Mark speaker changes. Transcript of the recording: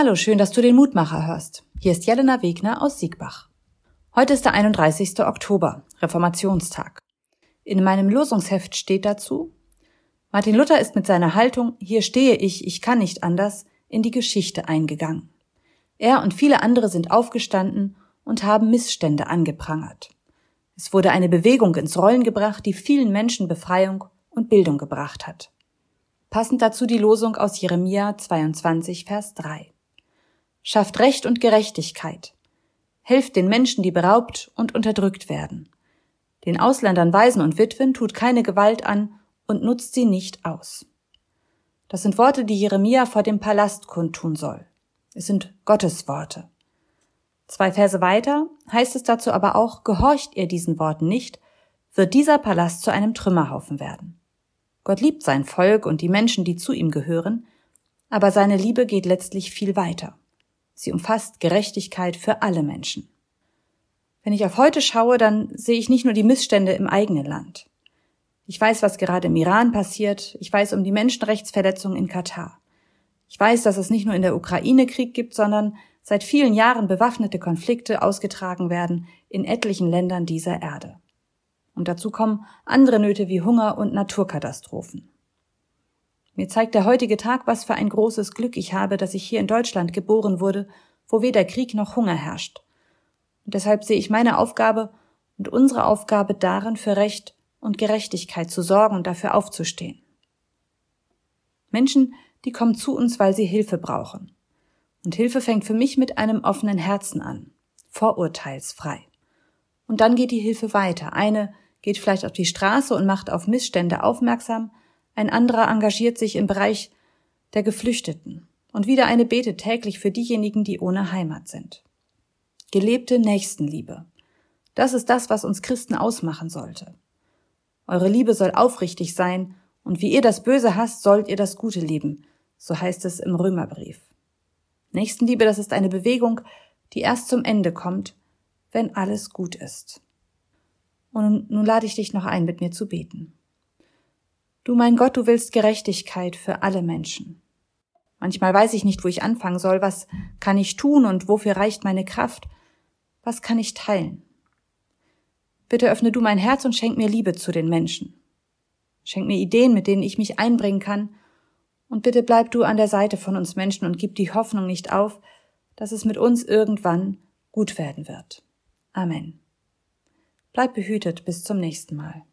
Speaker 1: Hallo, schön, dass du den Mutmacher hörst. Hier ist Jelena Wegner aus Siegbach. Heute ist der 31. Oktober, Reformationstag. In meinem Losungsheft steht dazu, Martin Luther ist mit seiner Haltung, hier stehe ich, ich kann nicht anders, in die Geschichte eingegangen. Er und viele andere sind aufgestanden und haben Missstände angeprangert. Es wurde eine Bewegung ins Rollen gebracht, die vielen Menschen Befreiung und Bildung gebracht hat. Passend dazu die Losung aus Jeremia 22, Vers 3 schafft Recht und Gerechtigkeit, helft den Menschen, die beraubt und unterdrückt werden. Den Ausländern, Waisen und Witwen tut keine Gewalt an und nutzt sie nicht aus. Das sind Worte, die Jeremia vor dem Palast kundtun soll. Es sind Gottes Worte. Zwei Verse weiter heißt es dazu aber auch, gehorcht ihr diesen Worten nicht, wird dieser Palast zu einem Trümmerhaufen werden. Gott liebt sein Volk und die Menschen, die zu ihm gehören, aber seine Liebe geht letztlich viel weiter. Sie umfasst Gerechtigkeit für alle Menschen. Wenn ich auf heute schaue, dann sehe ich nicht nur die Missstände im eigenen Land. Ich weiß, was gerade im Iran passiert. Ich weiß um die Menschenrechtsverletzungen in Katar. Ich weiß, dass es nicht nur in der Ukraine Krieg gibt, sondern seit vielen Jahren bewaffnete Konflikte ausgetragen werden in etlichen Ländern dieser Erde. Und dazu kommen andere Nöte wie Hunger und Naturkatastrophen. Mir zeigt der heutige Tag, was für ein großes Glück ich habe, dass ich hier in Deutschland geboren wurde, wo weder Krieg noch Hunger herrscht. Und deshalb sehe ich meine Aufgabe und unsere Aufgabe darin, für Recht und Gerechtigkeit zu sorgen und dafür aufzustehen. Menschen, die kommen zu uns, weil sie Hilfe brauchen. Und Hilfe fängt für mich mit einem offenen Herzen an, vorurteilsfrei. Und dann geht die Hilfe weiter. Eine geht vielleicht auf die Straße und macht auf Missstände aufmerksam, ein anderer engagiert sich im Bereich der Geflüchteten und wieder eine betet täglich für diejenigen, die ohne Heimat sind. Gelebte Nächstenliebe. Das ist das, was uns Christen ausmachen sollte. Eure Liebe soll aufrichtig sein, und wie ihr das Böse hasst, sollt ihr das Gute lieben, so heißt es im Römerbrief. Nächstenliebe, das ist eine Bewegung, die erst zum Ende kommt, wenn alles gut ist. Und nun lade ich dich noch ein, mit mir zu beten. Du mein Gott, du willst Gerechtigkeit für alle Menschen. Manchmal weiß ich nicht, wo ich anfangen soll, was kann ich tun und wofür reicht meine Kraft, was kann ich teilen. Bitte öffne du mein Herz und schenk mir Liebe zu den Menschen. Schenk mir Ideen, mit denen ich mich einbringen kann, und bitte bleib du an der Seite von uns Menschen und gib die Hoffnung nicht auf, dass es mit uns irgendwann gut werden wird. Amen. Bleib behütet bis zum nächsten Mal.